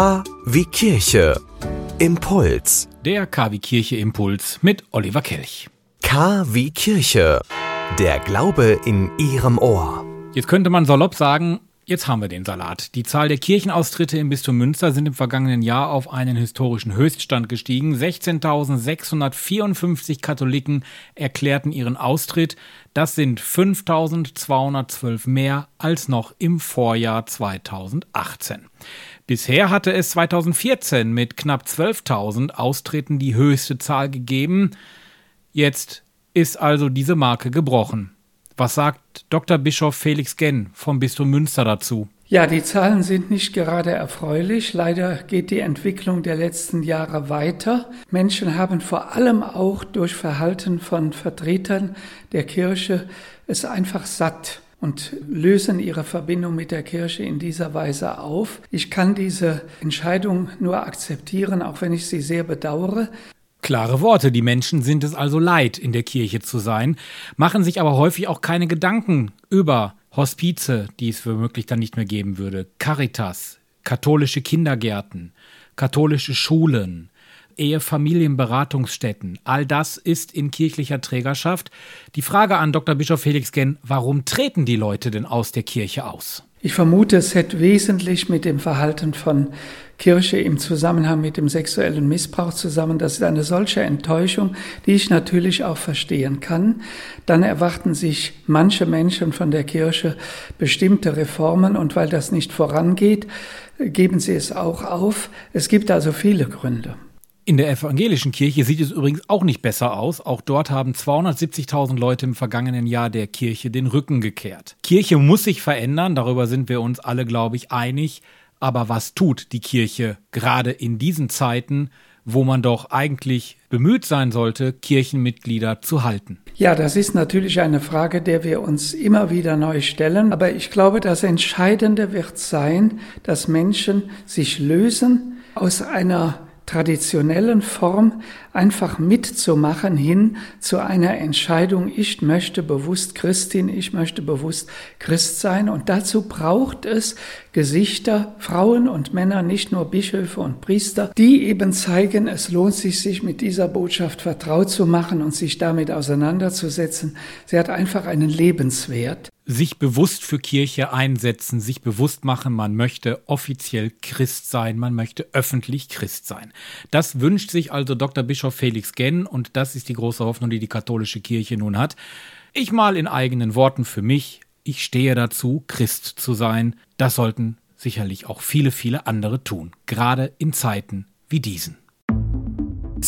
K wie Kirche. Impuls. Der KW Kirche Impuls mit Oliver Kelch. K wie Kirche. Der Glaube in Ihrem Ohr. Jetzt könnte man salopp sagen, Jetzt haben wir den Salat. Die Zahl der Kirchenaustritte im Bistum Münster sind im vergangenen Jahr auf einen historischen Höchststand gestiegen. 16.654 Katholiken erklärten ihren Austritt. Das sind 5.212 mehr als noch im Vorjahr 2018. Bisher hatte es 2014 mit knapp 12.000 Austritten die höchste Zahl gegeben. Jetzt ist also diese Marke gebrochen. Was sagt Dr. Bischof Felix Genn vom Bistum Münster dazu? Ja, die Zahlen sind nicht gerade erfreulich. Leider geht die Entwicklung der letzten Jahre weiter. Menschen haben vor allem auch durch Verhalten von Vertretern der Kirche es einfach satt und lösen ihre Verbindung mit der Kirche in dieser Weise auf. Ich kann diese Entscheidung nur akzeptieren, auch wenn ich sie sehr bedauere. Klare Worte, die Menschen sind es also leid, in der Kirche zu sein, machen sich aber häufig auch keine Gedanken über Hospize, die es womöglich dann nicht mehr geben würde, Caritas, katholische Kindergärten, katholische Schulen, Ehefamilienberatungsstätten. All das ist in kirchlicher Trägerschaft. Die Frage an Dr. Bischof Felix Genn, warum treten die Leute denn aus der Kirche aus? Ich vermute, es hätte wesentlich mit dem Verhalten von Kirche im Zusammenhang mit dem sexuellen Missbrauch zusammen. Das ist eine solche Enttäuschung, die ich natürlich auch verstehen kann. Dann erwarten sich manche Menschen von der Kirche bestimmte Reformen und weil das nicht vorangeht, geben sie es auch auf. Es gibt also viele Gründe. In der evangelischen Kirche sieht es übrigens auch nicht besser aus. Auch dort haben 270.000 Leute im vergangenen Jahr der Kirche den Rücken gekehrt. Kirche muss sich verändern, darüber sind wir uns alle, glaube ich, einig. Aber was tut die Kirche gerade in diesen Zeiten, wo man doch eigentlich bemüht sein sollte, Kirchenmitglieder zu halten? Ja, das ist natürlich eine Frage, der wir uns immer wieder neu stellen. Aber ich glaube, das Entscheidende wird sein, dass Menschen sich lösen aus einer traditionellen Form einfach mitzumachen hin zu einer Entscheidung, ich möchte bewusst Christin, ich möchte bewusst Christ sein. Und dazu braucht es Gesichter, Frauen und Männer, nicht nur Bischöfe und Priester, die eben zeigen, es lohnt sich, sich mit dieser Botschaft vertraut zu machen und sich damit auseinanderzusetzen. Sie hat einfach einen Lebenswert sich bewusst für Kirche einsetzen, sich bewusst machen, man möchte offiziell Christ sein, man möchte öffentlich Christ sein. Das wünscht sich also Dr. Bischof Felix Genn und das ist die große Hoffnung, die die katholische Kirche nun hat. Ich mal in eigenen Worten für mich, ich stehe dazu, Christ zu sein. Das sollten sicherlich auch viele, viele andere tun, gerade in Zeiten wie diesen.